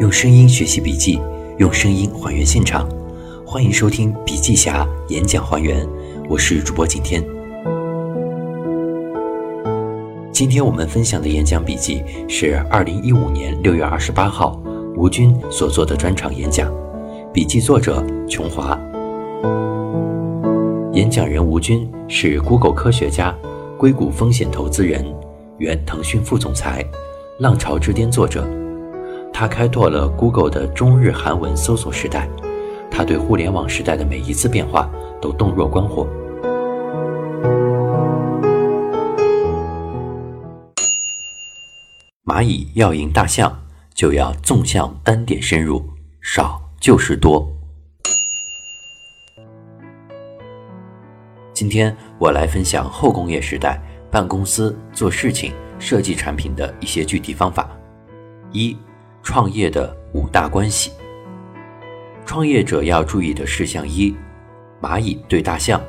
用声音学习笔记，用声音还原现场。欢迎收听笔记侠演讲还原，我是主播景天。今天我们分享的演讲笔记是二零一五年六月二十八号吴军所做的专场演讲，笔记作者琼华。演讲人吴军是 Google 科学家、硅谷风险投资人，原腾讯副总裁，浪潮之巅作者。他开拓了 Google 的中日韩文搜索时代，他对互联网时代的每一次变化都洞若观火。蚂蚁要赢大象，就要纵向单点深入，少就是多。今天我来分享后工业时代办公司做事情、设计产品的一些具体方法。一创业的五大关系，创业者要注意的事项一：蚂蚁对大象。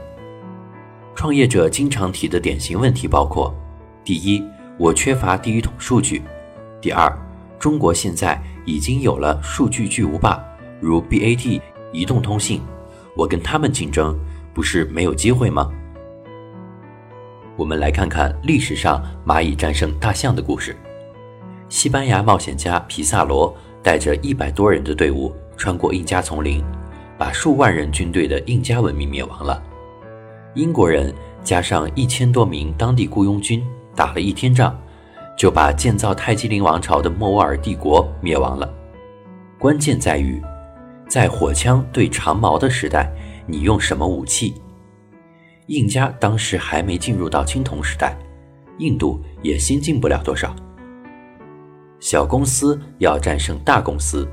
创业者经常提的典型问题包括：第一，我缺乏第一桶数据；第二，中国现在已经有了数据巨无霸，如 BAT、移动通信，我跟他们竞争，不是没有机会吗？我们来看看历史上蚂蚁战胜大象的故事。西班牙冒险家皮萨罗带着一百多人的队伍穿过印加丛林，把数万人军队的印加文明灭亡了。英国人加上一千多名当地雇佣军，打了一天仗，就把建造泰姬陵王朝的莫卧儿帝国灭亡了。关键在于，在火枪对长矛的时代，你用什么武器？印加当时还没进入到青铜时代，印度也先进不了多少。小公司要战胜大公司，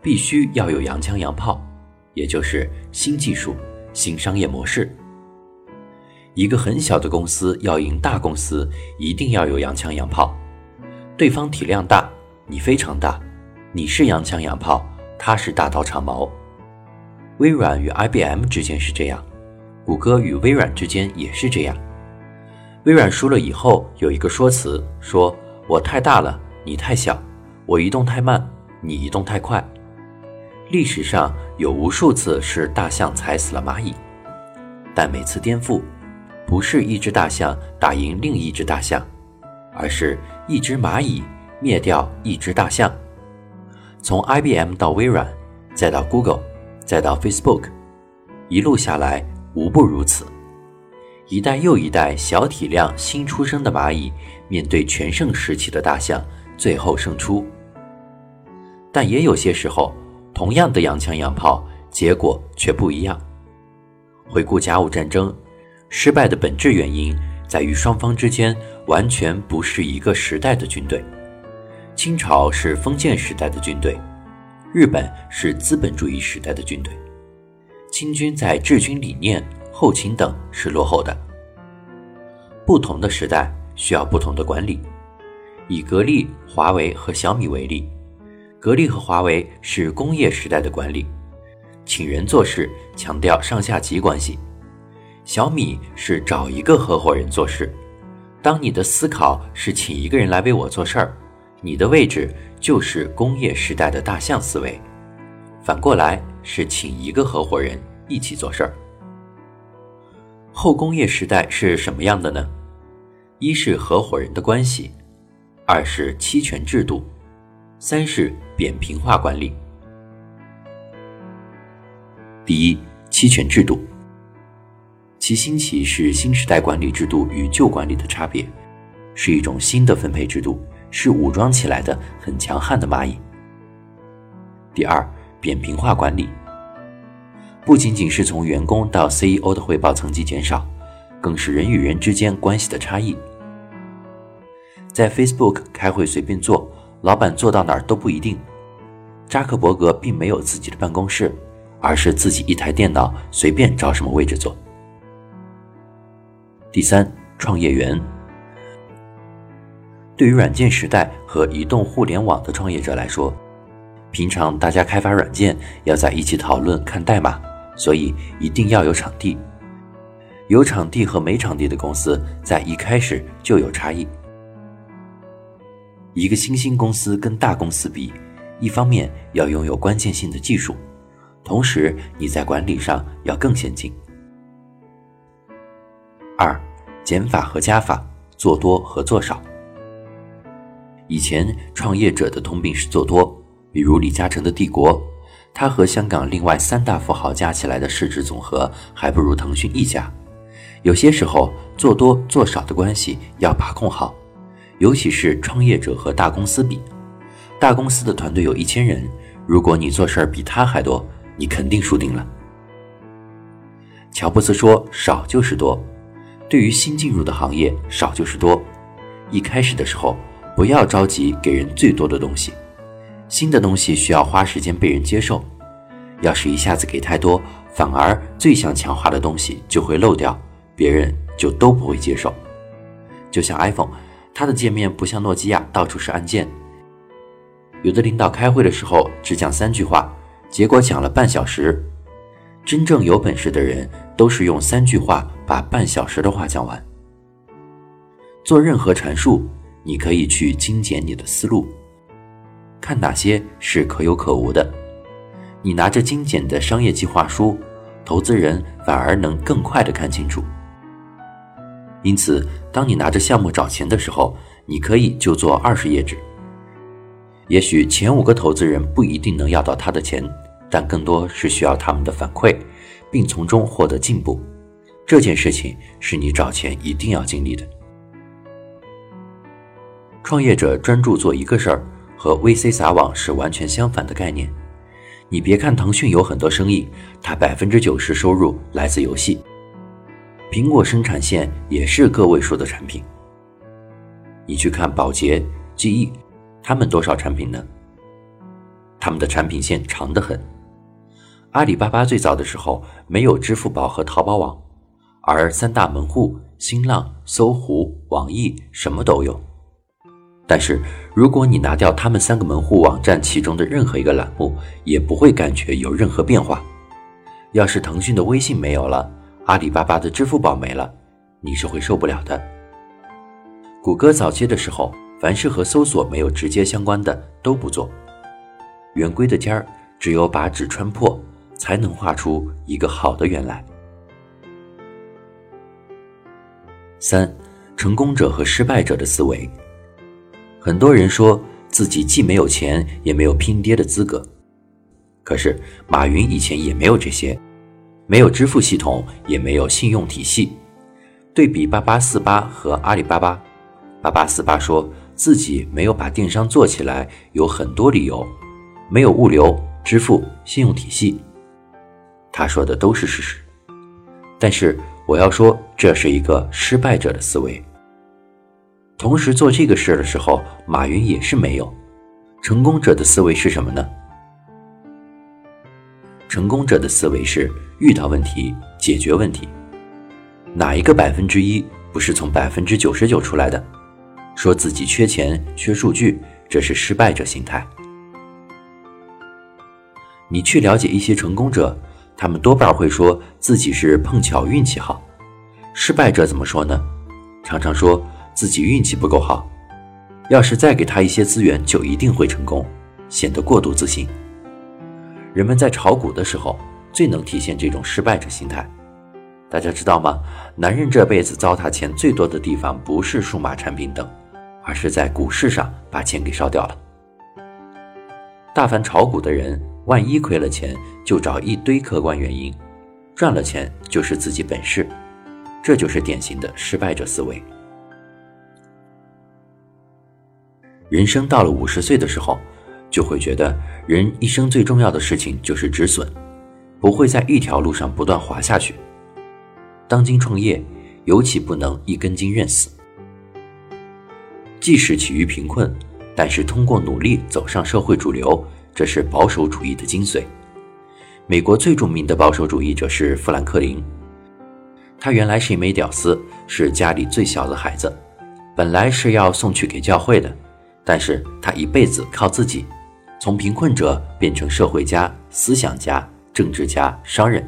必须要有洋枪洋炮，也就是新技术、新商业模式。一个很小的公司要赢大公司，一定要有洋枪洋炮。对方体量大，你非常大，你是洋枪洋炮，他是大刀长矛。微软与 IBM 之间是这样，谷歌与微软之间也是这样。微软输了以后，有一个说辞，说我太大了。你太小，我移动太慢，你移动太快。历史上有无数次是大象踩死了蚂蚁，但每次颠覆，不是一只大象打赢另一只大象，而是一只蚂蚁灭掉一只大象。从 IBM 到微软，再到 Google，再到 Facebook，一路下来无不如此。一代又一代小体量新出生的蚂蚁，面对全盛时期的大象。最后胜出，但也有些时候，同样的洋枪洋炮，结果却不一样。回顾甲午战争，失败的本质原因在于双方之间完全不是一个时代的军队。清朝是封建时代的军队，日本是资本主义时代的军队。清军在治军理念、后勤等是落后的。不同的时代需要不同的管理。以格力、华为和小米为例，格力和华为是工业时代的管理，请人做事，强调上下级关系；小米是找一个合伙人做事。当你的思考是请一个人来为我做事儿，你的位置就是工业时代的大象思维；反过来是请一个合伙人一起做事儿。后工业时代是什么样的呢？一是合伙人的关系。二是期权制度，三是扁平化管理。第一，期权制度，其兴起是新时代管理制度与旧管理的差别，是一种新的分配制度，是武装起来的很强悍的蚂蚁。第二，扁平化管理，不仅仅是从员工到 CEO 的汇报层级减少，更是人与人之间关系的差异。在 Facebook 开会随便坐，老板坐到哪儿都不一定。扎克伯格并没有自己的办公室，而是自己一台电脑，随便找什么位置坐。第三，创业园。对于软件时代和移动互联网的创业者来说，平常大家开发软件要在一起讨论看代码，所以一定要有场地。有场地和没场地的公司在一开始就有差异。一个新兴公司跟大公司比，一方面要拥有关键性的技术，同时你在管理上要更先进。二，减法和加法，做多和做少。以前创业者的通病是做多，比如李嘉诚的帝国，他和香港另外三大富豪加起来的市值总和还不如腾讯一家。有些时候做多做少的关系要把控好，尤其是创业者和大公司比，大公司的团队有一千人，如果你做事儿比他还多，你肯定输定了。乔布斯说：“少就是多。”对于新进入的行业，少就是多。一开始的时候，不要着急给人最多的东西，新的东西需要花时间被人接受。要是一下子给太多，反而最想强化的东西就会漏掉。别人就都不会接受，就像 iPhone，它的界面不像诺基亚到处是按键。有的领导开会的时候只讲三句话，结果讲了半小时。真正有本事的人都是用三句话把半小时的话讲完。做任何阐述，你可以去精简你的思路，看哪些是可有可无的。你拿着精简的商业计划书，投资人反而能更快的看清楚。因此，当你拿着项目找钱的时候，你可以就做二十页纸。也许前五个投资人不一定能要到他的钱，但更多是需要他们的反馈，并从中获得进步。这件事情是你找钱一定要经历的。创业者专注做一个事儿，和 VC 撒网是完全相反的概念。你别看腾讯有很多生意，它百分之九十收入来自游戏。苹果生产线也是个位数的产品。你去看宝洁、GE，，他们多少产品呢？他们的产品线长得很。阿里巴巴最早的时候没有支付宝和淘宝网，而三大门户新浪、搜狐、网易什么都有。但是如果你拿掉他们三个门户网站其中的任何一个栏目，也不会感觉有任何变化。要是腾讯的微信没有了，阿里巴巴的支付宝没了，你是会受不了的。谷歌早期的时候，凡是和搜索没有直接相关的都不做。圆规的尖儿，只有把纸穿破，才能画出一个好的圆来。三，成功者和失败者的思维。很多人说自己既没有钱，也没有拼爹的资格，可是马云以前也没有这些。没有支付系统，也没有信用体系。对比八八四八和阿里巴巴，八八四八说自己没有把电商做起来，有很多理由，没有物流、支付、信用体系。他说的都是事实，但是我要说，这是一个失败者的思维。同时做这个事的时候，马云也是没有。成功者的思维是什么呢？成功者的思维是遇到问题解决问题，哪一个百分之一不是从百分之九十九出来的？说自己缺钱缺数据，这是失败者心态。你去了解一些成功者，他们多半会说自己是碰巧运气好。失败者怎么说呢？常常说自己运气不够好，要是再给他一些资源，就一定会成功，显得过度自信。人们在炒股的时候，最能体现这种失败者心态。大家知道吗？男人这辈子糟蹋钱最多的地方，不是数码产品等，而是在股市上把钱给烧掉了。大凡炒股的人，万一亏了钱，就找一堆客观原因；赚了钱，就是自己本事。这就是典型的失败者思维。人生到了五十岁的时候。就会觉得人一生最重要的事情就是止损，不会在一条路上不断滑下去。当今创业，尤其不能一根筋认死。即使起于贫困，但是通过努力走上社会主流，这是保守主义的精髓。美国最著名的保守主义者是富兰克林，他原来是一枚屌丝，是家里最小的孩子，本来是要送去给教会的，但是他一辈子靠自己。从贫困者变成社会家、思想家、政治家、商人。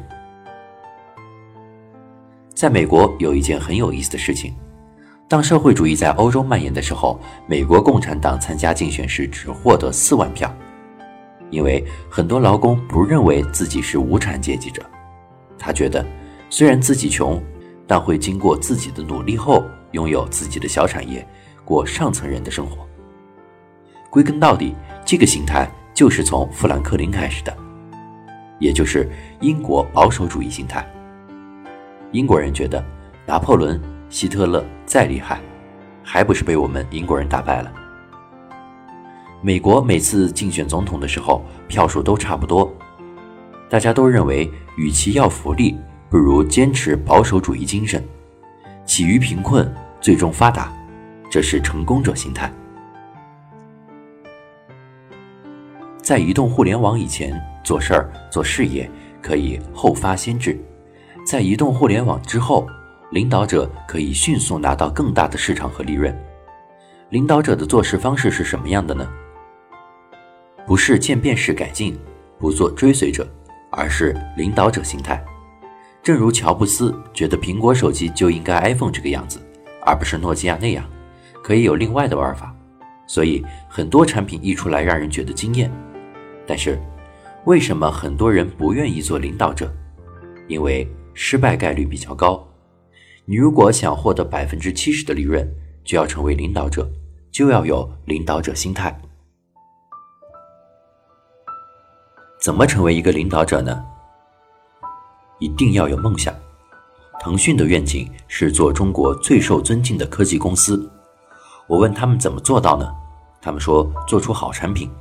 在美国有一件很有意思的事情：当社会主义在欧洲蔓延的时候，美国共产党参加竞选时只获得四万票，因为很多劳工不认为自己是无产阶级者，他觉得虽然自己穷，但会经过自己的努力后拥有自己的小产业，过上层人的生活。归根到底，这个心态就是从富兰克林开始的，也就是英国保守主义心态。英国人觉得拿破仑、希特勒再厉害，还不是被我们英国人打败了。美国每次竞选总统的时候，票数都差不多，大家都认为，与其要福利，不如坚持保守主义精神，起于贫困，最终发达，这是成功者心态。在移动互联网以前，做事儿、做事业可以后发先至；在移动互联网之后，领导者可以迅速拿到更大的市场和利润。领导者的做事方式是什么样的呢？不是渐变式改进，不做追随者，而是领导者心态。正如乔布斯觉得苹果手机就应该 iPhone 这个样子，而不是诺基亚那样，可以有另外的玩法。所以很多产品一出来让人觉得惊艳。但是，为什么很多人不愿意做领导者？因为失败概率比较高。你如果想获得百分之七十的利润，就要成为领导者，就要有领导者心态。怎么成为一个领导者呢？一定要有梦想。腾讯的愿景是做中国最受尊敬的科技公司。我问他们怎么做到呢？他们说做出好产品。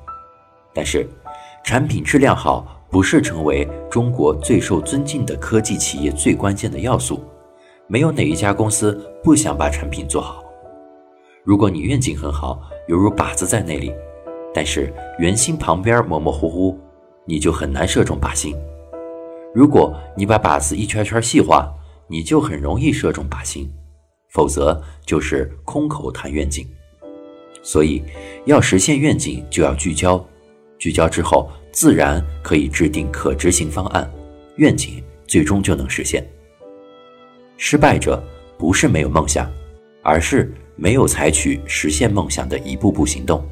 但是，产品质量好不是成为中国最受尊敬的科技企业最关键的要素。没有哪一家公司不想把产品做好。如果你愿景很好，犹如靶子在那里，但是圆心旁边模模糊糊。你就很难射中靶心。如果你把靶子一圈圈细化，你就很容易射中靶心。否则就是空口谈愿景。所以，要实现愿景，就要聚焦。聚焦之后，自然可以制定可执行方案，愿景最终就能实现。失败者不是没有梦想，而是没有采取实现梦想的一步步行动。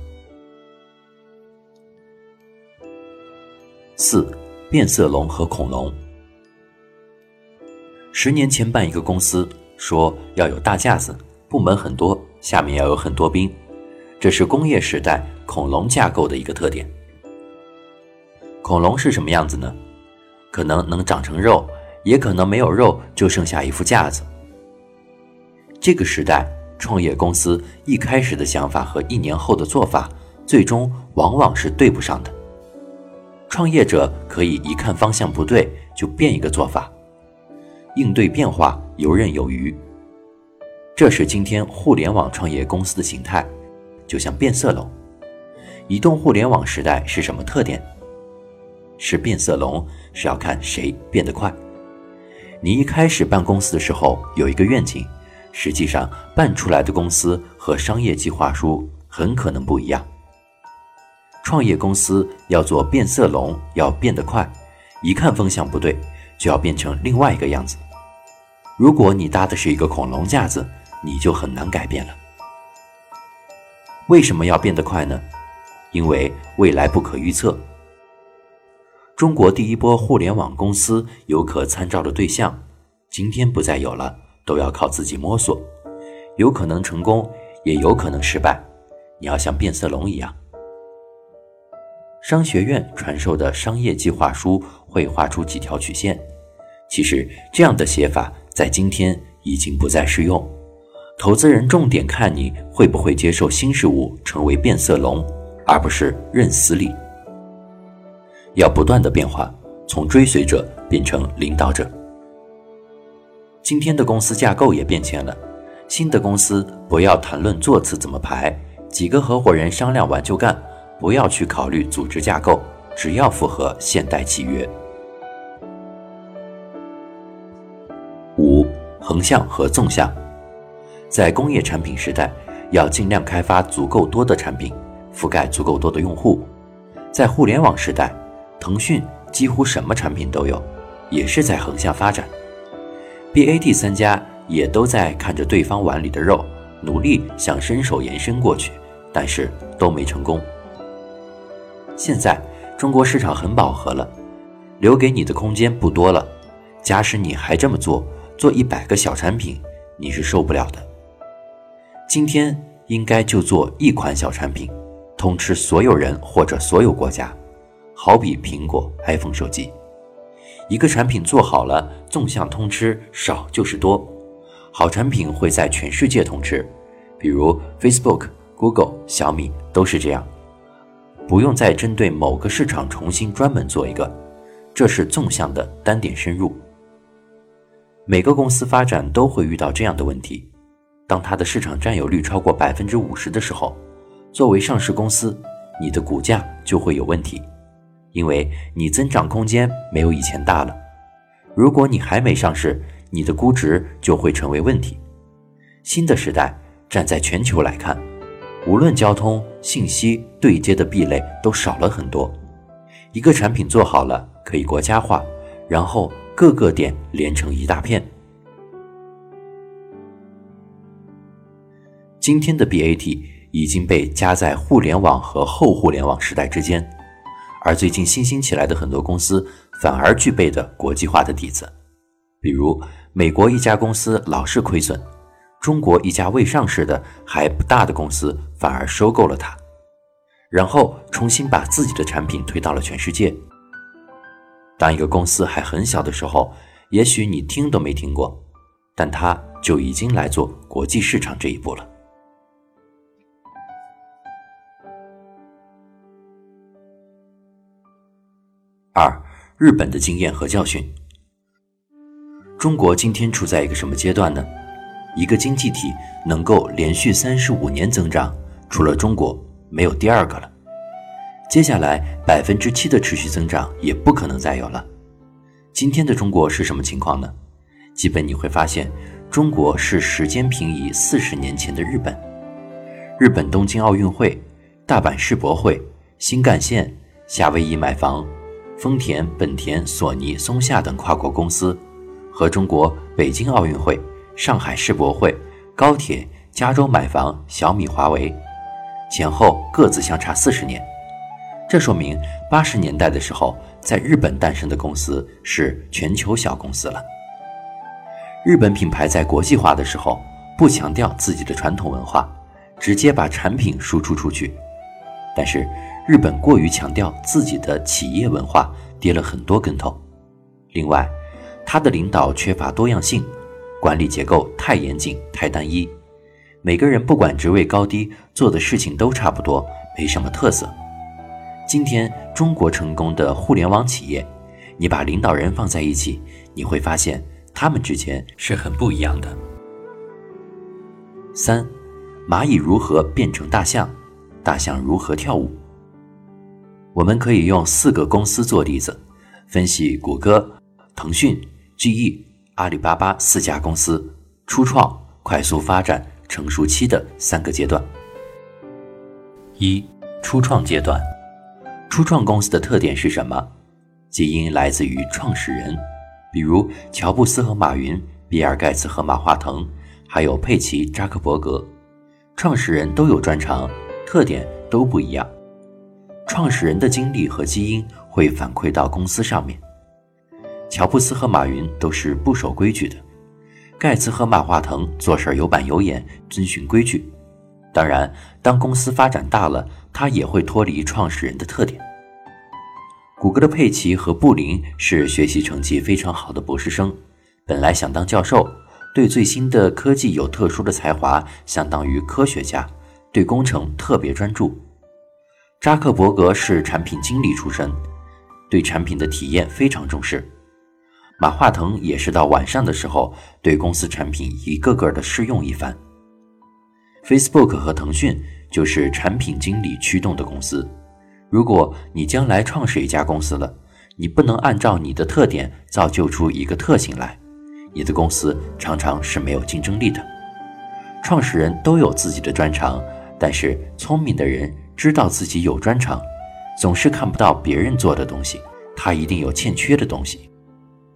四变色龙和恐龙。十年前办一个公司，说要有大架子，部门很多，下面要有很多兵，这是工业时代恐龙架构的一个特点。恐龙是什么样子呢？可能能长成肉，也可能没有肉，就剩下一副架子。这个时代，创业公司一开始的想法和一年后的做法，最终往往是对不上的。创业者可以一看方向不对就变一个做法，应对变化游刃有余。这是今天互联网创业公司的形态，就像变色龙。移动互联网时代是什么特点？是变色龙，是要看谁变得快。你一开始办公司的时候有一个愿景，实际上办出来的公司和商业计划书很可能不一样。创业公司要做变色龙，要变得快，一看风向不对，就要变成另外一个样子。如果你搭的是一个恐龙架子，你就很难改变了。为什么要变得快呢？因为未来不可预测。中国第一波互联网公司有可参照的对象，今天不再有了，都要靠自己摸索，有可能成功，也有可能失败。你要像变色龙一样。商学院传授的商业计划书会画出几条曲线，其实这样的写法在今天已经不再适用。投资人重点看你会不会接受新事物，成为变色龙，而不是认死理。要不断的变化，从追随者变成领导者。今天的公司架构也变迁了，新的公司不要谈论座次怎么排，几个合伙人商量完就干。不要去考虑组织架构，只要符合现代契约。五、横向和纵向，在工业产品时代，要尽量开发足够多的产品，覆盖足够多的用户。在互联网时代，腾讯几乎什么产品都有，也是在横向发展。BAT 三家也都在看着对方碗里的肉，努力想伸手延伸过去，但是都没成功。现在中国市场很饱和了，留给你的空间不多了。假使你还这么做，做一百个小产品，你是受不了的。今天应该就做一款小产品，通吃所有人或者所有国家，好比苹果 iPhone 手机。一个产品做好了，纵向通吃少就是多，好产品会在全世界通吃，比如 Facebook、Google、小米都是这样。不用再针对某个市场重新专门做一个，这是纵向的单点深入。每个公司发展都会遇到这样的问题：当它的市场占有率超过百分之五十的时候，作为上市公司，你的股价就会有问题，因为你增长空间没有以前大了。如果你还没上市，你的估值就会成为问题。新的时代，站在全球来看。无论交通、信息对接的壁垒都少了很多，一个产品做好了可以国家化，然后各个点连成一大片。今天的 BAT 已经被夹在互联网和后互联网时代之间，而最近新兴起来的很多公司反而具备的国际化的底子，比如美国一家公司老是亏损。中国一家未上市的还不大的公司反而收购了它，然后重新把自己的产品推到了全世界。当一个公司还很小的时候，也许你听都没听过，但它就已经来做国际市场这一步了。二、日本的经验和教训。中国今天处在一个什么阶段呢？一个经济体能够连续三十五年增长，除了中国，没有第二个了。接下来百分之七的持续增长也不可能再有了。今天的中国是什么情况呢？基本你会发现，中国是时间平移四十年前的日本。日本东京奥运会、大阪世博会、新干线、夏威夷买房、丰田、本田、索尼、松下等跨国公司，和中国北京奥运会。上海世博会、高铁、加州买房、小米、华为，前后各自相差四十年。这说明八十年代的时候，在日本诞生的公司是全球小公司了。日本品牌在国际化的时候，不强调自己的传统文化，直接把产品输出出去。但是日本过于强调自己的企业文化，跌了很多跟头。另外，他的领导缺乏多样性。管理结构太严谨、太单一，每个人不管职位高低，做的事情都差不多，没什么特色。今天中国成功的互联网企业，你把领导人放在一起，你会发现他们之间是很不一样的。三，蚂蚁如何变成大象？大象如何跳舞？我们可以用四个公司做例子，分析谷歌、腾讯、GE。阿里巴巴四家公司初创、快速发展、成熟期的三个阶段。一、初创阶段，初创公司的特点是什么？基因来自于创始人，比如乔布斯和马云、比尔盖茨和马化腾，还有佩奇、扎克伯格。创始人都有专长，特点都不一样。创始人的经历和基因会反馈到公司上面。乔布斯和马云都是不守规矩的，盖茨和马化腾做事有板有眼，遵循规矩。当然，当公司发展大了，他也会脱离创始人的特点。谷歌的佩奇和布林是学习成绩非常好的博士生，本来想当教授，对最新的科技有特殊的才华，相当于科学家，对工程特别专注。扎克伯格是产品经理出身，对产品的体验非常重视。马化腾也是到晚上的时候，对公司产品一个个的试用一番。Facebook 和腾讯就是产品经理驱动的公司。如果你将来创始一家公司了，你不能按照你的特点造就出一个特性来，你的公司常常是没有竞争力的。创始人都有自己的专长，但是聪明的人知道自己有专长，总是看不到别人做的东西，他一定有欠缺的东西。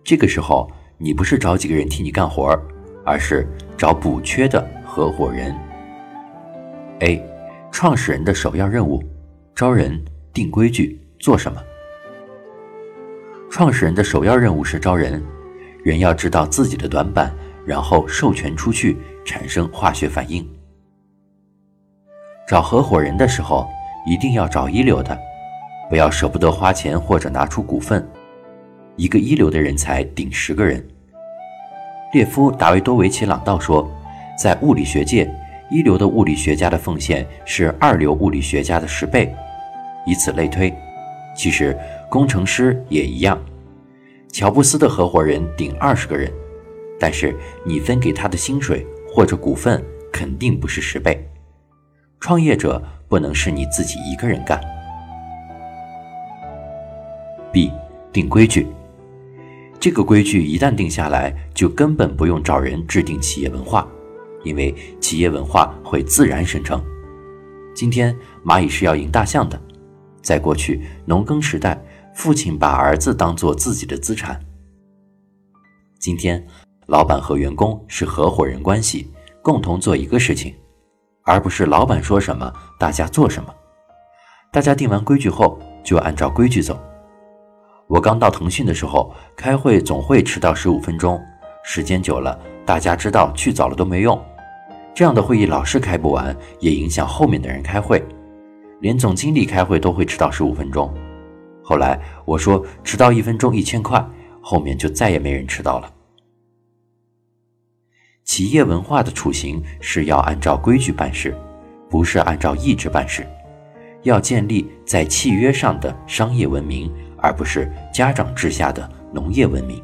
这个时候，你不是找几个人替你干活儿，而是找补缺的合伙人。A，创始人的首要任务：招人、定规矩、做什么。创始人的首要任务是招人，人要知道自己的短板，然后授权出去，产生化学反应。找合伙人的时候，一定要找一流的，不要舍不得花钱或者拿出股份。一个一流的人才顶十个人。列夫·达维多维奇·朗道说，在物理学界，一流的物理学家的奉献是二流物理学家的十倍，以此类推。其实，工程师也一样。乔布斯的合伙人顶二十个人，但是你分给他的薪水或者股份肯定不是十倍。创业者不能是你自己一个人干。B，定规矩。这个规矩一旦定下来，就根本不用找人制定企业文化，因为企业文化会自然生成。今天蚂蚁是要赢大象的。在过去农耕时代，父亲把儿子当做自己的资产。今天，老板和员工是合伙人关系，共同做一个事情。而不是老板说什么，大家做什么。大家定完规矩后，就按照规矩走。我刚到腾讯的时候，开会总会迟到十五分钟，时间久了，大家知道去早了都没用。这样的会议老是开不完，也影响后面的人开会。连总经理开会都会迟到十五分钟。后来我说迟到一分钟一千块，后面就再也没人迟到了。企业文化的雏形是要按照规矩办事，不是按照意志办事。要建立在契约上的商业文明，而不是家长治下的农业文明。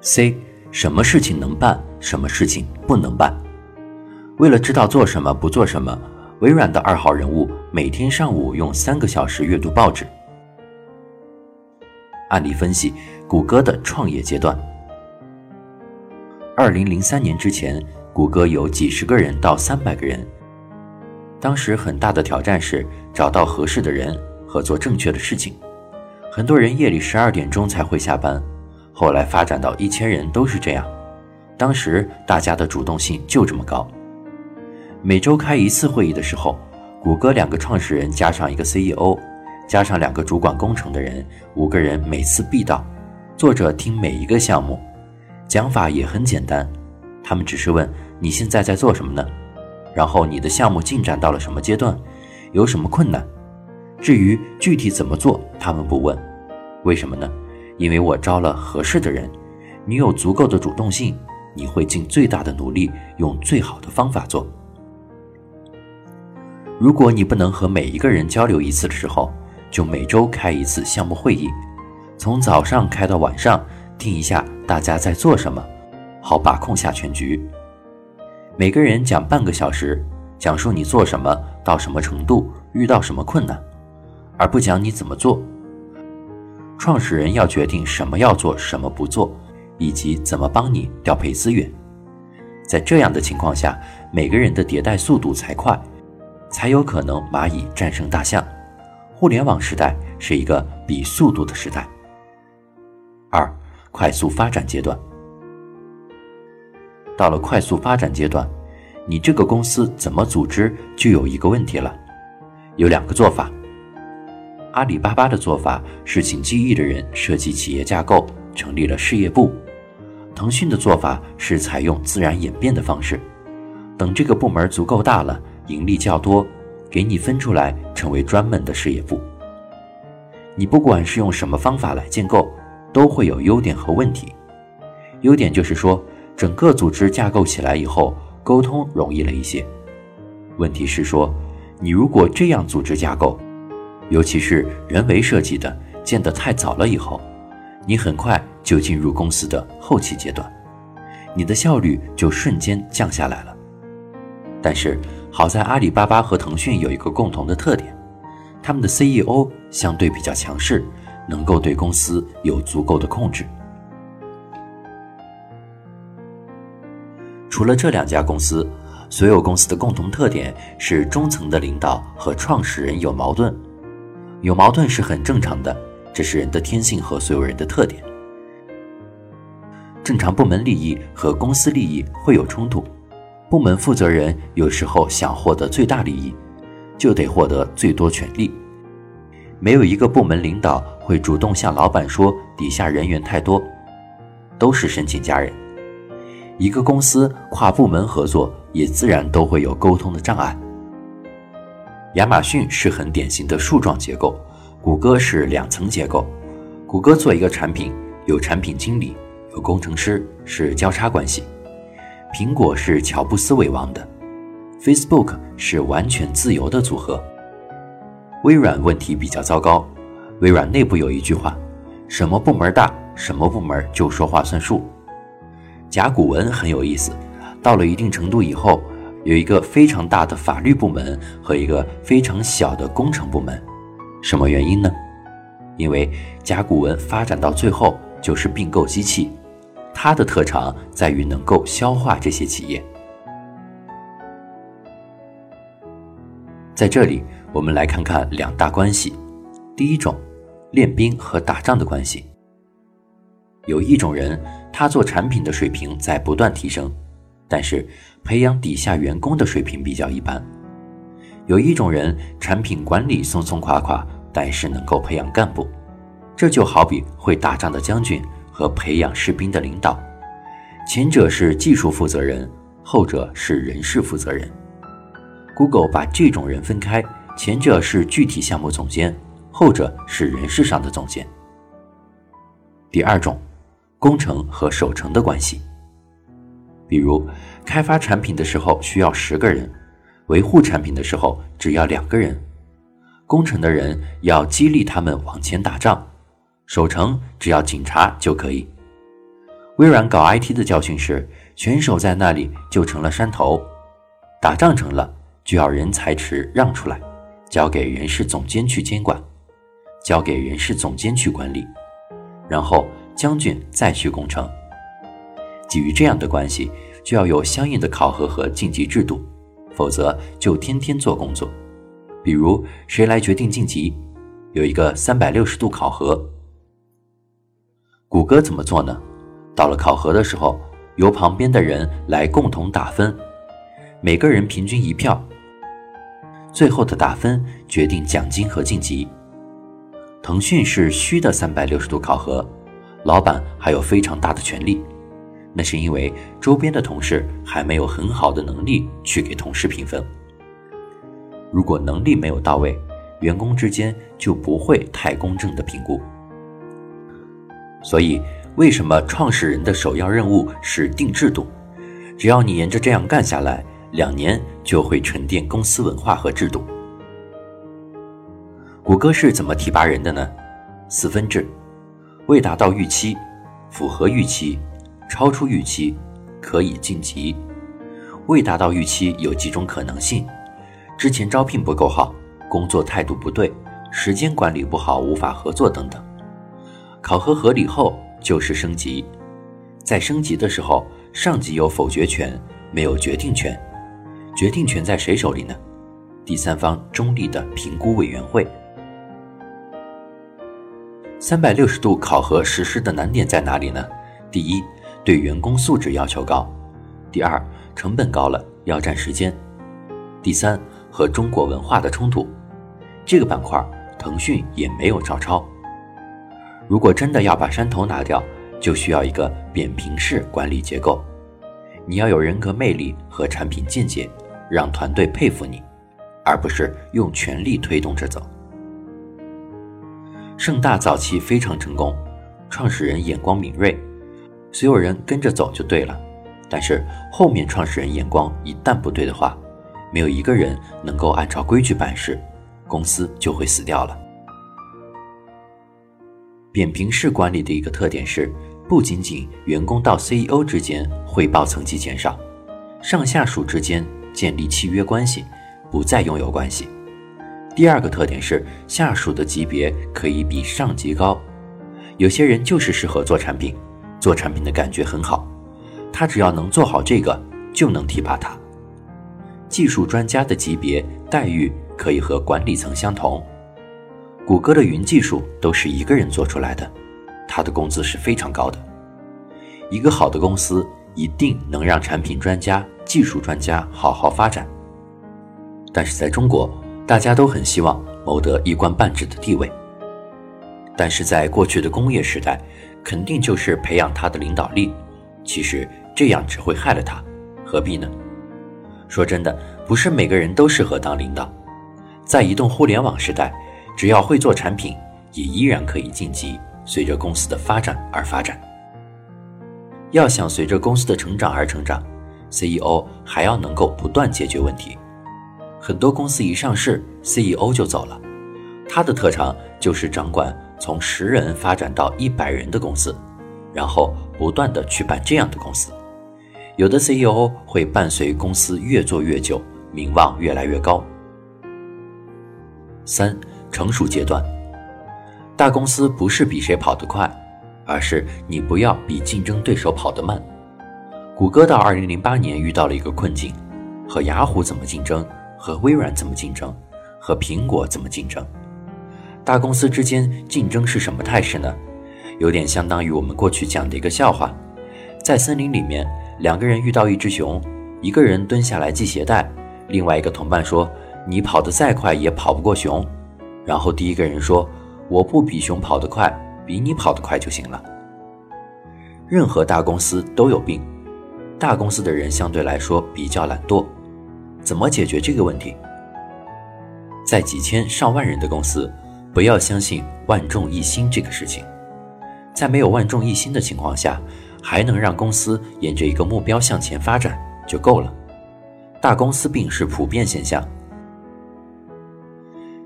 C，什么事情能办，什么事情不能办？为了知道做什么不做什么，微软的二号人物每天上午用三个小时阅读报纸。案例分析：谷歌的创业阶段。二零零三年之前，谷歌有几十个人到三百个人。当时很大的挑战是找到合适的人和做正确的事情。很多人夜里十二点钟才会下班，后来发展到一千人都是这样。当时大家的主动性就这么高。每周开一次会议的时候，谷歌两个创始人加上一个 CEO，加上两个主管工程的人，五个人每次必到，坐着听每一个项目。讲法也很简单，他们只是问你现在在做什么呢？然后你的项目进展到了什么阶段？有什么困难？至于具体怎么做，他们不问。为什么呢？因为我招了合适的人。你有足够的主动性，你会尽最大的努力，用最好的方法做。如果你不能和每一个人交流一次的时候，就每周开一次项目会议，从早上开到晚上。听一下大家在做什么，好把控下全局。每个人讲半个小时，讲述你做什么到什么程度，遇到什么困难，而不讲你怎么做。创始人要决定什么要做，什么不做，以及怎么帮你调配资源。在这样的情况下，每个人的迭代速度才快，才有可能蚂蚁战胜大象。互联网时代是一个比速度的时代。二。快速发展阶段，到了快速发展阶段，你这个公司怎么组织就有一个问题了。有两个做法。阿里巴巴的做法是请记忆的人设计企业架构，成立了事业部；腾讯的做法是采用自然演变的方式，等这个部门足够大了，盈利较多，给你分出来成为专门的事业部。你不管是用什么方法来建构。都会有优点和问题。优点就是说，整个组织架构起来以后，沟通容易了一些。问题是说，你如果这样组织架构，尤其是人为设计的，建得太早了以后，你很快就进入公司的后期阶段，你的效率就瞬间降下来了。但是好在阿里巴巴和腾讯有一个共同的特点，他们的 CEO 相对比较强势。能够对公司有足够的控制。除了这两家公司，所有公司的共同特点是中层的领导和创始人有矛盾。有矛盾是很正常的，这是人的天性和所有人的特点。正常部门利益和公司利益会有冲突，部门负责人有时候想获得最大利益，就得获得最多权利。没有一个部门领导会主动向老板说底下人员太多，都是申请家人。一个公司跨部门合作，也自然都会有沟通的障碍。亚马逊是很典型的树状结构，谷歌是两层结构。谷歌做一个产品，有产品经理，有工程师，是交叉关系。苹果是乔布斯为王的，Facebook 是完全自由的组合。微软问题比较糟糕，微软内部有一句话：什么部门大，什么部门就说话算数。甲骨文很有意思，到了一定程度以后。有一个非常大的法律部门和一个非常小的工程部门，什么原因呢？因为甲骨文发展到最后就是并购机器，它的特长在于能够消化这些企业。在这里，我们来看看两大关系。第一种，练兵和打仗的关系。有一种人，他做产品的水平在不断提升。但是培养底下员工的水平比较一般。有一种人产品管理松松垮垮，但是能够培养干部。这就好比会打仗的将军和培养士兵的领导，前者是技术负责人，后者是人事负责人。Google 把这种人分开，前者是具体项目总监，后者是人事上的总监。第二种，工程和守成的关系。比如，开发产品的时候需要十个人，维护产品的时候只要两个人。工程的人要激励他们往前打仗，守城只要警察就可以。微软搞 IT 的教训是，选手在那里就成了山头，打仗成了就要人才池让出来，交给人事总监去监管，交给人事总监去管理，然后将军再去攻城。基于这样的关系，就要有相应的考核和晋级制度，否则就天天做工作。比如谁来决定晋级，有一个三百六十度考核。谷歌怎么做呢？到了考核的时候，由旁边的人来共同打分，每个人平均一票，最后的打分决定奖金和晋级。腾讯是虚的三百六十度考核，老板还有非常大的权利。那是因为周边的同事还没有很好的能力去给同事评分。如果能力没有到位，员工之间就不会太公正的评估。所以，为什么创始人的首要任务是定制度？只要你沿着这样干下来，两年就会沉淀公司文化和制度。谷歌是怎么提拔人的呢？四分制：未达到预期，符合预期。超出预期，可以晋级；未达到预期，有几种可能性：之前招聘不够好，工作态度不对，时间管理不好，无法合作等等。考核合理后就是升级，在升级的时候，上级有否决权，没有决定权。决定权在谁手里呢？第三方中立的评估委员会。三百六十度考核实施的难点在哪里呢？第一。对员工素质要求高，第二，成本高了要占时间，第三，和中国文化的冲突，这个板块腾讯也没有照抄。如果真的要把山头拿掉，就需要一个扁平式管理结构，你要有人格魅力和产品见解，让团队佩服你，而不是用权力推动着走。盛大早期非常成功，创始人眼光敏锐。所有人跟着走就对了，但是后面创始人眼光一旦不对的话，没有一个人能够按照规矩办事，公司就会死掉了。扁平式管理的一个特点是，不仅仅员工到 CEO 之间汇报层级减少，上下属之间建立契约关系，不再拥有关系。第二个特点是，下属的级别可以比上级高，有些人就是适合做产品。做产品的感觉很好，他只要能做好这个，就能提拔他。技术专家的级别待遇可以和管理层相同。谷歌的云技术都是一个人做出来的，他的工资是非常高的。一个好的公司一定能让产品专家、技术专家好好发展。但是在中国，大家都很希望谋得一官半职的地位。但是在过去的工业时代，肯定就是培养他的领导力。其实这样只会害了他，何必呢？说真的，不是每个人都适合当领导。在移动互联网时代，只要会做产品，也依然可以晋级，随着公司的发展而发展。要想随着公司的成长而成长，CEO 还要能够不断解决问题。很多公司一上市，CEO 就走了，他的特长就是掌管从十人发展到一百人的公司，然后不断的去办这样的公司。有的 CEO 会伴随公司越做越久，名望越来越高。三成熟阶段，大公司不是比谁跑得快。而是你不要比竞争对手跑得慢。谷歌到二零零八年遇到了一个困境：和雅虎怎么竞争？和微软怎么竞争？和苹果怎么竞争？大公司之间竞争是什么态势呢？有点相当于我们过去讲的一个笑话：在森林里面，两个人遇到一只熊，一个人蹲下来系鞋带，另外一个同伴说：“你跑得再快也跑不过熊。”然后第一个人说：“我不比熊跑得快。”比你跑得快就行了。任何大公司都有病，大公司的人相对来说比较懒惰。怎么解决这个问题？在几千上万人的公司，不要相信万众一心这个事情。在没有万众一心的情况下，还能让公司沿着一个目标向前发展就够了。大公司病是普遍现象。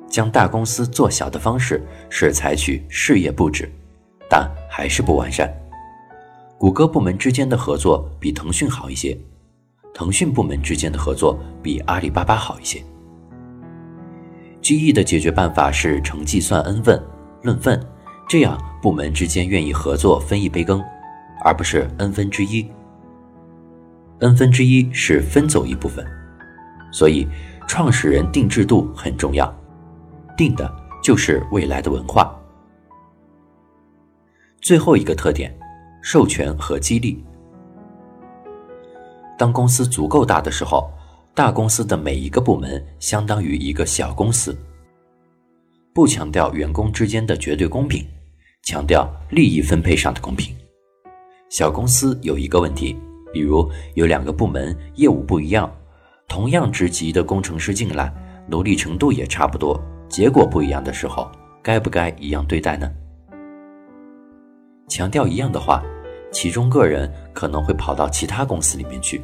将大公司做小的方式是采取事业布置，但还是不完善。谷歌部门之间的合作比腾讯好一些，腾讯部门之间的合作比阿里巴巴好一些。GE 的解决办法是成绩算 N 份论份，这样部门之间愿意合作分一杯羹，而不是 N 分之一。N 分之一是分走一部分，所以创始人定制度很重要。定的就是未来的文化。最后一个特点，授权和激励。当公司足够大的时候，大公司的每一个部门相当于一个小公司。不强调员工之间的绝对公平，强调利益分配上的公平。小公司有一个问题，比如有两个部门业务不一样，同样职级的工程师进来，努力程度也差不多。结果不一样的时候，该不该一样对待呢？强调一样的话，其中个人可能会跑到其他公司里面去。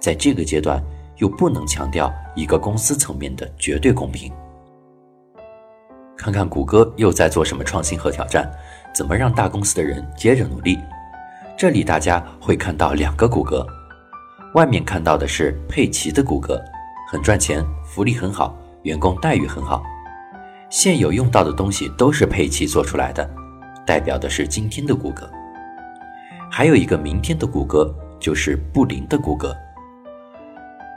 在这个阶段，又不能强调一个公司层面的绝对公平。看看谷歌又在做什么创新和挑战，怎么让大公司的人接着努力？这里大家会看到两个谷歌，外面看到的是佩奇的谷歌，很赚钱，福利很好，员工待遇很好。现有用到的东西都是佩奇做出来的，代表的是今天的谷歌。还有一个明天的谷歌，就是布林的谷歌。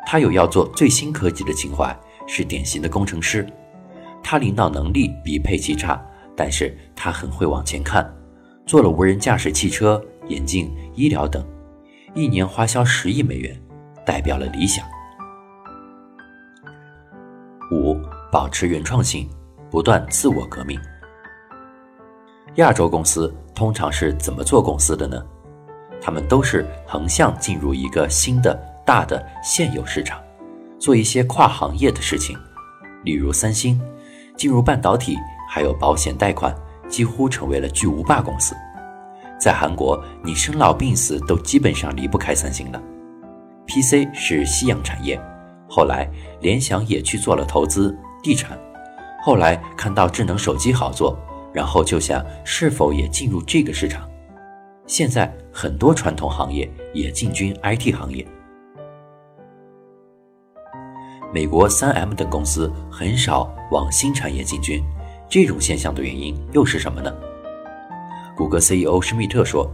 他有要做最新科技的情怀，是典型的工程师。他领导能力比佩奇差，但是他很会往前看，做了无人驾驶汽车、眼镜、医疗等，一年花销十亿美元，代表了理想。五，保持原创性。不断自我革命。亚洲公司通常是怎么做公司的呢？他们都是横向进入一个新的大的现有市场，做一些跨行业的事情。例如三星进入半导体，还有保险贷款，几乎成为了巨无霸公司。在韩国，你生老病死都基本上离不开三星了。PC 是夕阳产业，后来联想也去做了投资地产。后来看到智能手机好做，然后就想是否也进入这个市场。现在很多传统行业也进军 IT 行业。美国三 M 等公司很少往新产业进军，这种现象的原因又是什么呢？谷歌 CEO 施密特说：“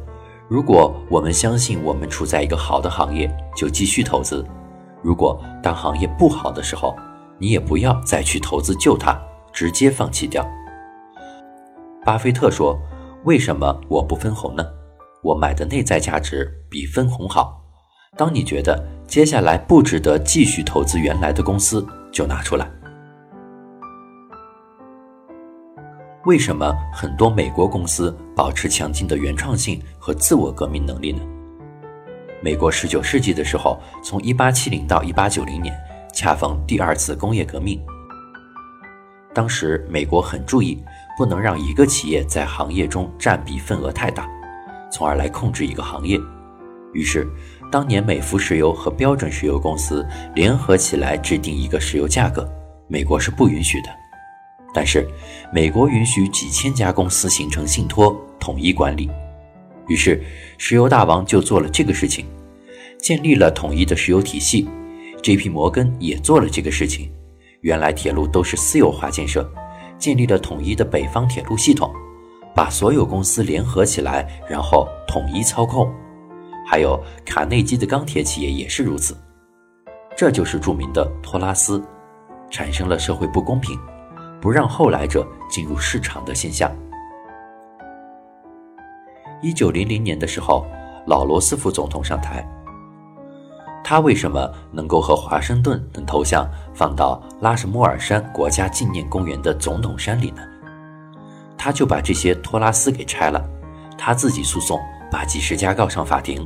如果我们相信我们处在一个好的行业，就继续投资；如果当行业不好的时候，你也不要再去投资救它。”直接放弃掉。巴菲特说：“为什么我不分红呢？我买的内在价值比分红好。当你觉得接下来不值得继续投资原来的公司，就拿出来。”为什么很多美国公司保持强劲的原创性和自我革命能力呢？美国十九世纪的时候，从一八七零到一八九零年，恰逢第二次工业革命。当时美国很注意，不能让一个企业在行业中占比份额太大，从而来控制一个行业。于是，当年美孚石油和标准石油公司联合起来制定一个石油价格，美国是不允许的。但是，美国允许几千家公司形成信托，统一管理。于是，石油大王就做了这个事情，建立了统一的石油体系。J.P. 摩根也做了这个事情。原来铁路都是私有化建设，建立了统一的北方铁路系统，把所有公司联合起来，然后统一操控。还有卡内基的钢铁企业也是如此。这就是著名的托拉斯，产生了社会不公平，不让后来者进入市场的现象。一九零零年的时候，老罗斯福总统上台。他为什么能够和华盛顿等头像放到拉什莫尔山国家纪念公园的总统山里呢？他就把这些托拉斯给拆了，他自己诉讼，把几十家告上法庭。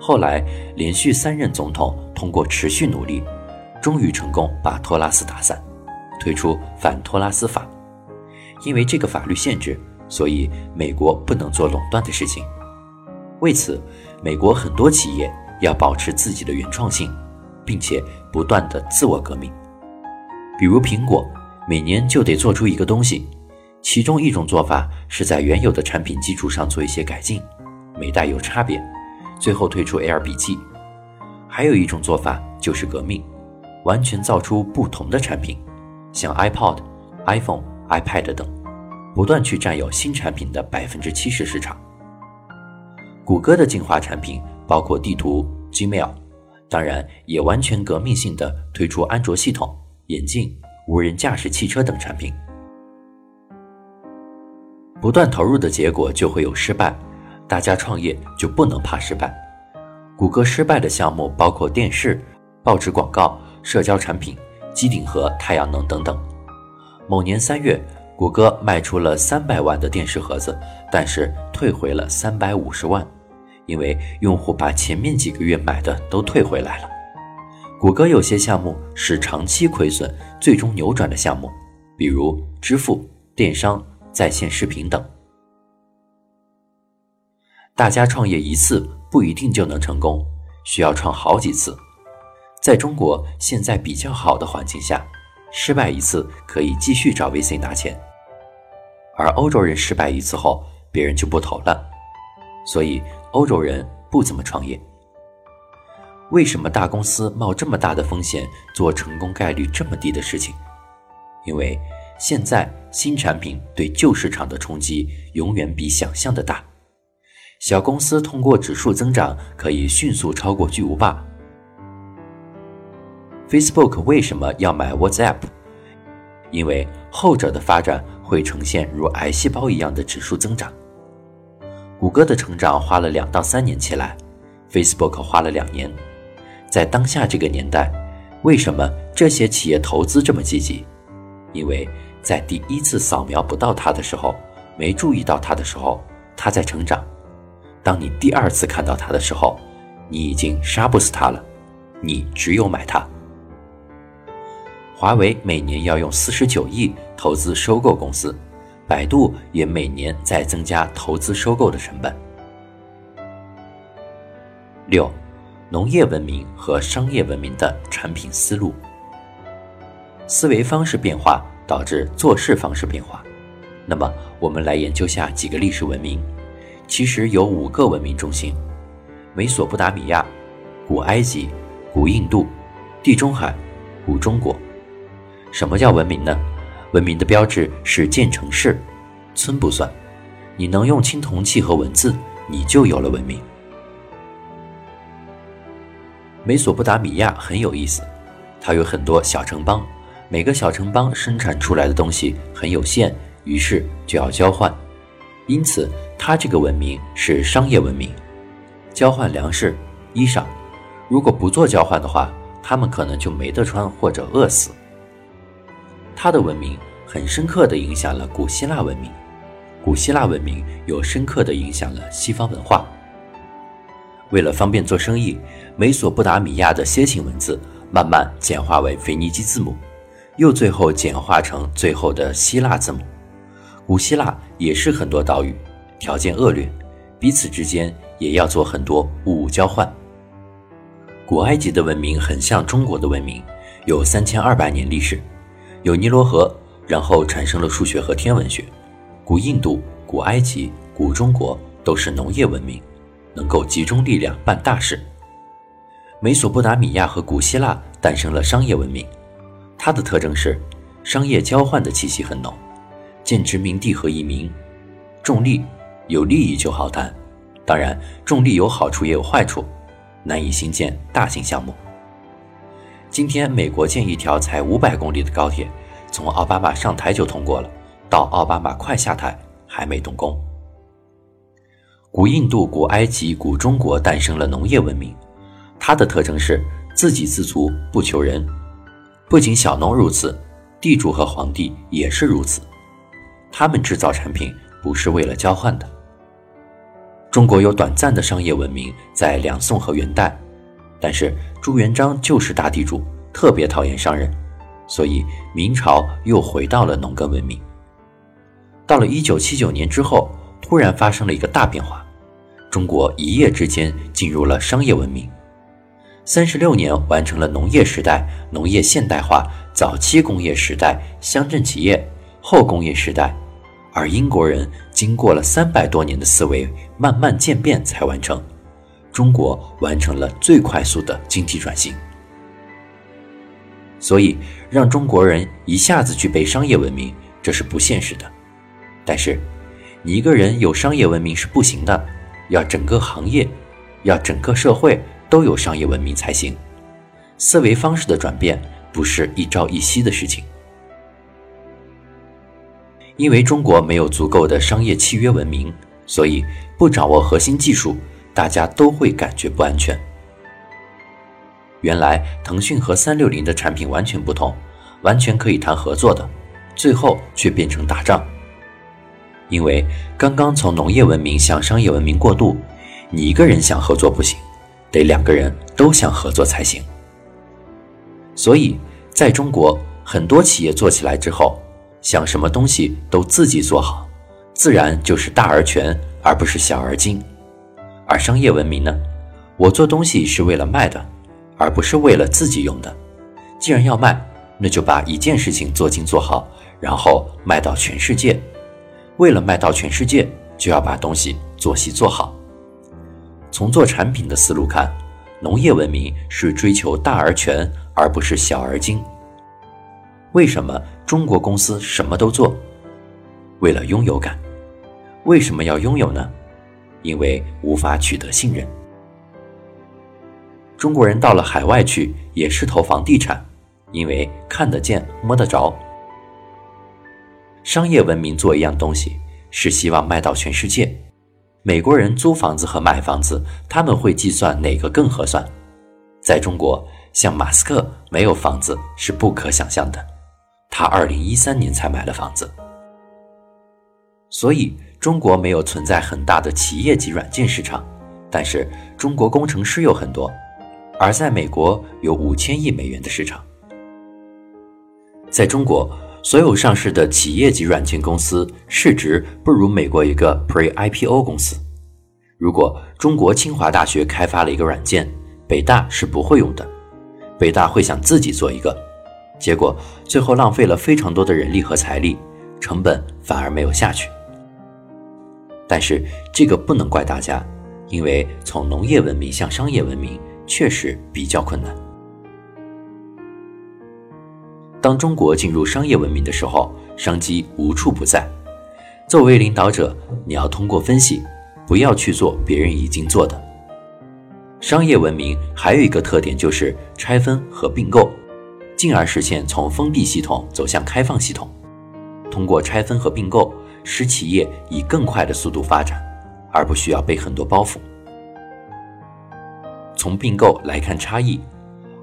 后来连续三任总统通过持续努力，终于成功把托拉斯打散，推出反托拉斯法。因为这个法律限制，所以美国不能做垄断的事情。为此，美国很多企业。要保持自己的原创性，并且不断的自我革命。比如苹果，每年就得做出一个东西，其中一种做法是在原有的产品基础上做一些改进，每代有差别，最后推出 Air 笔记。还有一种做法就是革命，完全造出不同的产品，像 iPod、iPhone、iPad 等，不断去占有新产品的百分之七十市场。谷歌的进化产品。包括地图、Gmail，当然也完全革命性的推出安卓系统、眼镜、无人驾驶汽车等产品。不断投入的结果就会有失败，大家创业就不能怕失败。谷歌失败的项目包括电视、报纸广告、社交产品、机顶盒、太阳能等等。某年三月，谷歌卖出了三百万的电视盒子，但是退回了三百五十万。因为用户把前面几个月买的都退回来了，谷歌有些项目是长期亏损，最终扭转的项目，比如支付、电商、在线视频等。大家创业一次不一定就能成功，需要创好几次。在中国现在比较好的环境下，失败一次可以继续找 VC 拿钱，而欧洲人失败一次后，别人就不投了，所以。欧洲人不怎么创业，为什么大公司冒这么大的风险做成功概率这么低的事情？因为现在新产品对旧市场的冲击永远比想象的大。小公司通过指数增长可以迅速超过巨无霸。Facebook 为什么要买 WhatsApp？因为后者的发展会呈现如癌细胞一样的指数增长。谷歌的成长花了两到三年起来，Facebook 花了两年。在当下这个年代，为什么这些企业投资这么积极？因为在第一次扫描不到它的时候，没注意到它的时候，它在成长。当你第二次看到它的时候，你已经杀不死它了。你只有买它。华为每年要用四十九亿投资收购公司。百度也每年在增加投资收购的成本。六，农业文明和商业文明的产品思路、思维方式变化导致做事方式变化。那么，我们来研究下几个历史文明。其实有五个文明中心：美索不达米亚、古埃及、古印度、地中海、古中国。什么叫文明呢？文明的标志是建城市，村不算。你能用青铜器和文字，你就有了文明。美索不达米亚很有意思，它有很多小城邦，每个小城邦生产出来的东西很有限，于是就要交换。因此，它这个文明是商业文明，交换粮食、衣裳。如果不做交换的话，他们可能就没得穿或者饿死。他的文明。很深刻地影响了古希腊文明，古希腊文明又深刻地影响了西方文化。为了方便做生意，美索不达米亚的楔形文字慢慢简化为腓尼基字母，又最后简化成最后的希腊字母。古希腊也是很多岛屿，条件恶劣，彼此之间也要做很多物物交换。古埃及的文明很像中国的文明，有三千二百年历史，有尼罗河，然后产生了数学和天文学。古印度、古埃及、古中国都是农业文明。能够集中力量办大事。美索不达米亚和古希腊诞生了商业文明，它的特征是商业交换的气息很浓，建殖民地和移民，重利，有利益就好谈。当然，重利有好处也有坏处，难以兴建大型项目。今天，美国建一条才五百公里的高铁，从奥巴马上台就通过了，到奥巴马快下台还没动工。古印度、古埃及、古中国诞生了农业文明，它的特征是自给自足，不求人。不仅小农如此，地主和皇帝也是如此。他们制造产品不是为了交换的。中国有短暂的商业文明，在两宋和元代，但是朱元璋就是大地主，特别讨厌商人，所以明朝又回到了农耕文明。到了一九七九年之后。突然发生了一个大变化，中国一夜之间进入了商业文明，三十六年完成了农业时代、农业现代化、早期工业时代、乡镇企业、后工业时代，而英国人经过了三百多年的思维慢慢渐变才完成，中国完成了最快速的经济转型。所以，让中国人一下子具备商业文明，这是不现实的，但是。你一个人有商业文明是不行的，要整个行业，要整个社会都有商业文明才行。思维方式的转变不是一朝一夕的事情，因为中国没有足够的商业契约文明，所以不掌握核心技术，大家都会感觉不安全。原来腾讯和三六零的产品完全不同，完全可以谈合作的，最后却变成打仗。因为刚刚从农业文明向商业文明过渡，你一个人想合作不行，得两个人都想合作才行。所以，在中国很多企业做起来之后，想什么东西都自己做好，自然就是大而全，而不是小而精。而商业文明呢，我做东西是为了卖的，而不是为了自己用的。既然要卖，那就把一件事情做精做好，然后卖到全世界。为了卖到全世界，就要把东西做细做好。从做产品的思路看，农业文明是追求大而全，而不是小而精。为什么中国公司什么都做？为了拥有感。为什么要拥有呢？因为无法取得信任。中国人到了海外去也是投房地产，因为看得见、摸得着。商业文明做一样东西，是希望卖到全世界。美国人租房子和买房子，他们会计算哪个更合算。在中国，像马斯克没有房子是不可想象的。他二零一三年才买了房子。所以，中国没有存在很大的企业级软件市场，但是中国工程师有很多。而在美国，有五千亿美元的市场。在中国。所有上市的企业级软件公司市值不如美国一个 Pre-IPO 公司。如果中国清华大学开发了一个软件，北大是不会用的。北大会想自己做一个，结果最后浪费了非常多的人力和财力，成本反而没有下去。但是这个不能怪大家，因为从农业文明向商业文明确实比较困难。当中国进入商业文明的时候，商机无处不在。作为领导者，你要通过分析，不要去做别人已经做的。商业文明还有一个特点就是拆分和并购，进而实现从封闭系统走向开放系统。通过拆分和并购，使企业以更快的速度发展，而不需要背很多包袱。从并购来看差异，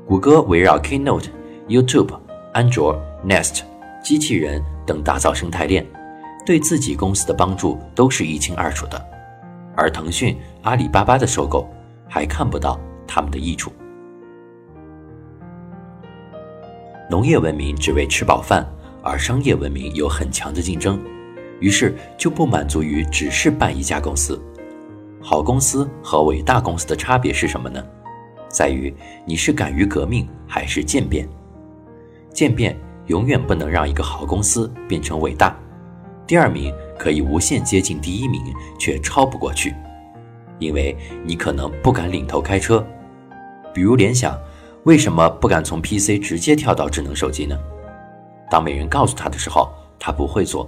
谷歌围绕 Keynote、YouTube。安卓、Nest、机器人等打造生态链，对自己公司的帮助都是一清二楚的。而腾讯、阿里巴巴的收购，还看不到他们的益处。农业文明只为吃饱饭，而商业文明有很强的竞争，于是就不满足于只是办一家公司。好公司和伟大公司的差别是什么呢？在于你是敢于革命还是渐变。渐变永远不能让一个好公司变成伟大。第二名可以无限接近第一名，却超不过去，因为你可能不敢领头开车。比如联想。为什么不敢从 PC 直接跳到智能手机呢？当没人告诉他的时候，他不会做，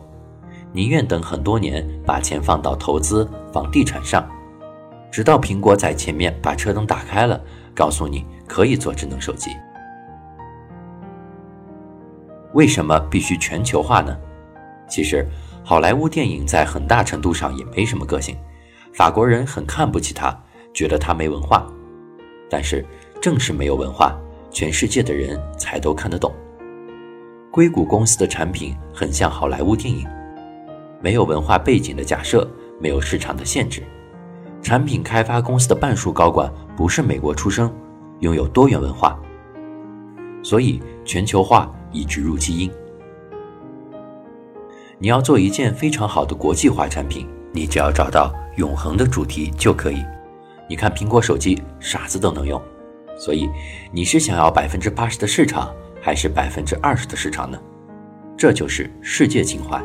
宁愿等很多年，把钱放到投资房地产上，直到苹果在前面把车灯打开了，告诉你可以做智能手机。为什么必须全球化呢？其实，好莱坞电影在很大程度上也没什么个性，法国人很看不起他，觉得他没文化，但是。正是没有文化，全世界的人才都看得懂。硅谷公司的产品很像好莱坞电影，没有文化背景的假设，没有市场的限制。产品开发公司的半数高管不是美国出生，拥有多元文化，所以全球化已植入基因。你要做一件非常好的国际化产品，你只要找到永恒的主题就可以。你看苹果手机，傻子都能用。所以，你是想要百分之八十的市场，还是百分之二十的市场呢？这就是世界情怀。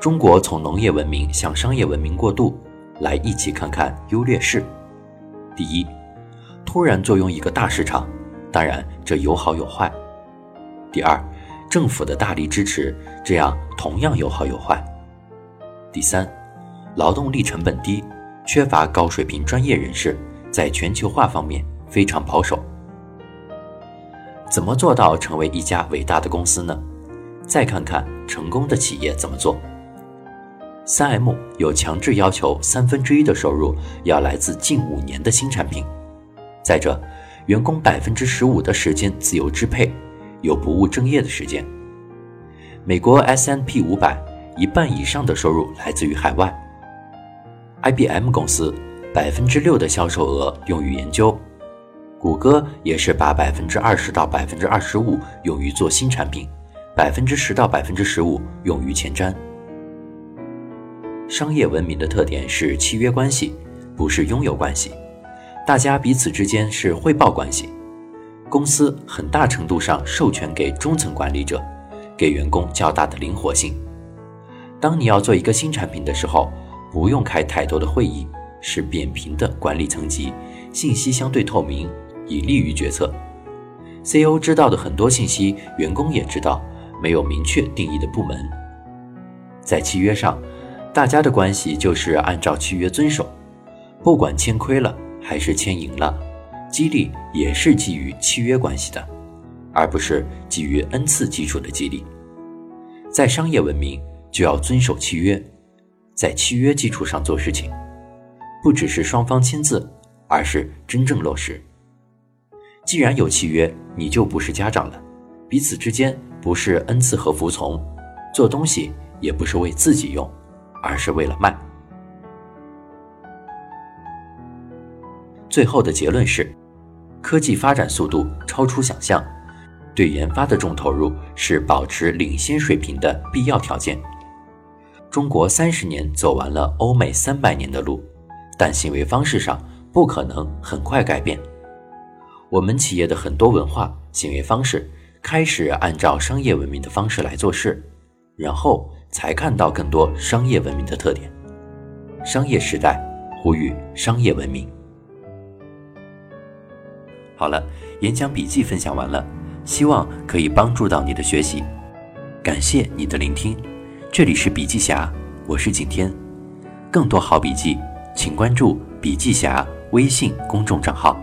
中国从农业文明向商业文明过渡，来一起看看优劣势。第一，突然作用一个大市场，当然这有好有坏。第二，政府的大力支持，这样同样有好有坏。第三，劳动力成本低，缺乏高水平专业人士。在全球化方面非常保守。怎么做到成为一家伟大的公司呢？再看看成功的企业怎么做。三 M 有强制要求，三分之一的收入要来自近五年的新产品。再者，员工百分之十五的时间自由支配，有不务正业的时间。美国 S&P 五百一半以上的收入来自于海外。IBM 公司。百分之六的销售额用于研究，谷歌也是把百分之二十到百分之二十五用于做新产品，百分之十到百分之十五用于前瞻。商业文明的特点是契约关系，不是拥有关系，大家彼此之间是汇报关系。公司很大程度上授权给中层管理者，给员工较大的灵活性。当你要做一个新产品的时候，不用开太多的会议。是扁平的管理层级，信息相对透明，以利于决策。CEO 知道的很多信息，员工也知道，没有明确定义的部门。在契约上，大家的关系就是按照契约遵守，不管签亏了还是签赢了，激励也是基于契约关系的，而不是基于恩赐基础的激励。在商业文明，就要遵守契约，在契约基础上做事情。不只是双方签字，而是真正落实。既然有契约，你就不是家长了，彼此之间不是恩赐和服从，做东西也不是为自己用，而是为了卖。最后的结论是，科技发展速度超出想象，对研发的重投入是保持领先水平的必要条件。中国三十年走完了欧美三百年的路。但行为方式上不可能很快改变。我们企业的很多文化、行为方式开始按照商业文明的方式来做事，然后才看到更多商业文明的特点。商业时代呼吁商业文明。好了，演讲笔记分享完了，希望可以帮助到你的学习。感谢你的聆听，这里是笔记侠，我是景天，更多好笔记。请关注“笔记侠”微信公众账号。